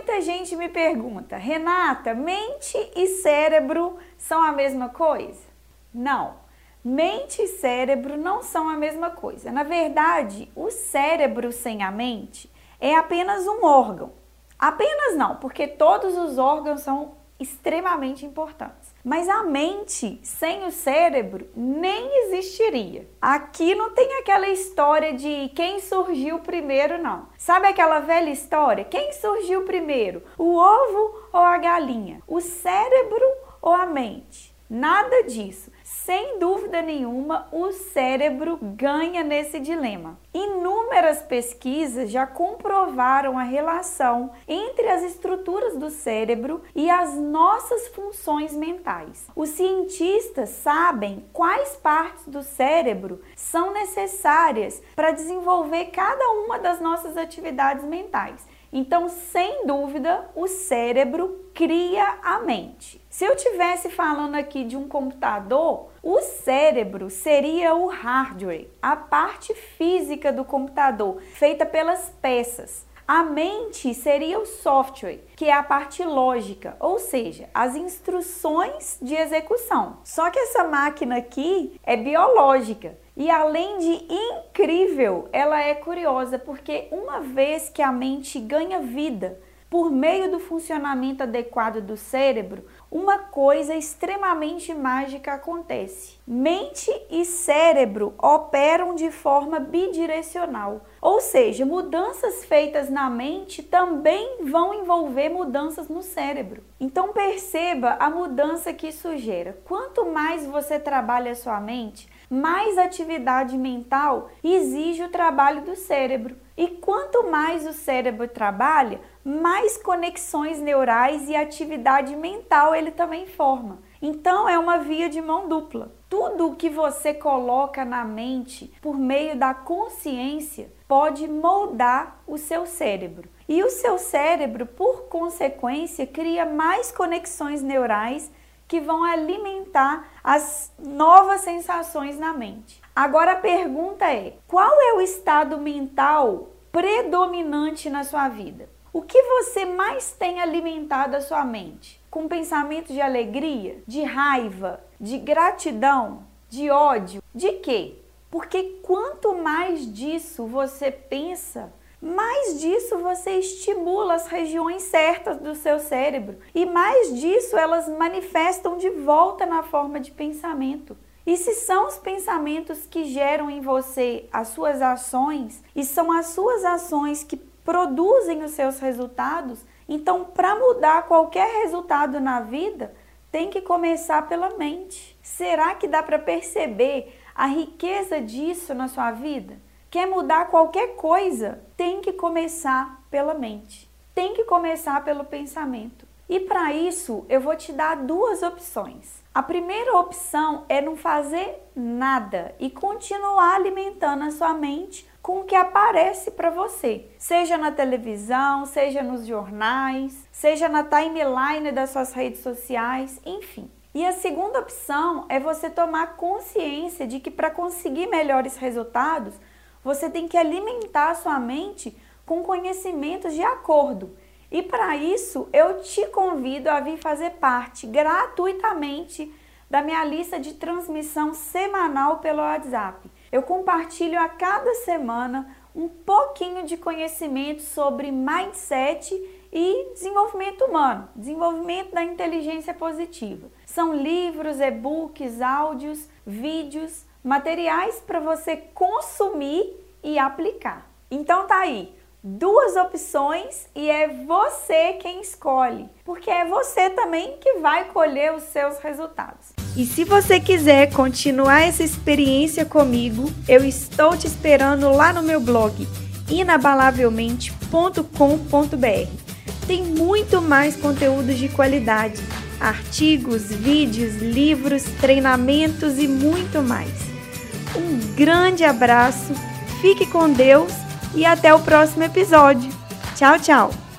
Muita gente me pergunta, Renata, mente e cérebro são a mesma coisa? Não, mente e cérebro não são a mesma coisa. Na verdade, o cérebro sem a mente é apenas um órgão. Apenas não, porque todos os órgãos são extremamente importantes. Mas a mente sem o cérebro nem existiria. Aqui não tem aquela história de quem surgiu primeiro, não. Sabe aquela velha história? Quem surgiu primeiro? O ovo ou a galinha? O cérebro ou a mente? Nada disso sem dúvida nenhuma, o cérebro ganha nesse dilema. Inúmeras pesquisas já comprovaram a relação entre as estruturas do cérebro e as nossas funções mentais. Os cientistas sabem quais partes do cérebro são necessárias para desenvolver cada uma das nossas atividades mentais. Então, sem dúvida, o cérebro cria a mente. Se eu tivesse falando aqui de um computador, o cérebro seria o hardware, a parte física do computador, feita pelas peças. A mente seria o software, que é a parte lógica, ou seja, as instruções de execução. Só que essa máquina aqui é biológica. E além de incrível, ela é curiosa porque uma vez que a mente ganha vida por meio do funcionamento adequado do cérebro, uma coisa extremamente mágica acontece. Mente e cérebro operam de forma bidirecional, ou seja, mudanças feitas na mente também vão envolver mudanças no cérebro. Então perceba a mudança que isso gera. Quanto mais você trabalha a sua mente, mais atividade mental exige o trabalho do cérebro. E quanto mais o cérebro trabalha, mais conexões neurais e atividade mental ele também forma. Então é uma via de mão dupla. Tudo o que você coloca na mente por meio da consciência pode moldar o seu cérebro. E o seu cérebro, por consequência, cria mais conexões neurais que vão alimentar as novas sensações na mente. Agora a pergunta é: qual é o estado mental predominante na sua vida? O que você mais tem alimentado a sua mente? Com pensamentos de alegria, de raiva, de gratidão, de ódio? De quê? Porque quanto mais disso você pensa, mais disso você estimula as regiões certas do seu cérebro e mais disso elas manifestam de volta na forma de pensamento. E se são os pensamentos que geram em você as suas ações e são as suas ações que produzem os seus resultados, então para mudar qualquer resultado na vida, tem que começar pela mente. Será que dá para perceber a riqueza disso na sua vida? Quer mudar qualquer coisa? Tem que começar pela mente. Tem que começar pelo pensamento. E para isso, eu vou te dar duas opções. A primeira opção é não fazer nada e continuar alimentando a sua mente com o que aparece para você, seja na televisão, seja nos jornais, seja na timeline das suas redes sociais, enfim. E a segunda opção é você tomar consciência de que para conseguir melhores resultados, você tem que alimentar a sua mente com conhecimentos de acordo. E para isso, eu te convido a vir fazer parte gratuitamente da minha lista de transmissão semanal pelo WhatsApp. Eu compartilho a cada semana um pouquinho de conhecimento sobre mindset e desenvolvimento humano, desenvolvimento da inteligência positiva. São livros, e-books, áudios, vídeos, materiais para você consumir e aplicar. Então tá aí duas opções e é você quem escolhe, porque é você também que vai colher os seus resultados. E se você quiser continuar essa experiência comigo, eu estou te esperando lá no meu blog inabalavelmente.com.br. tem muito mais conteúdo de qualidade, artigos, vídeos, livros, treinamentos e muito mais. Um grande abraço, fique com Deus e até o próximo episódio. Tchau, tchau!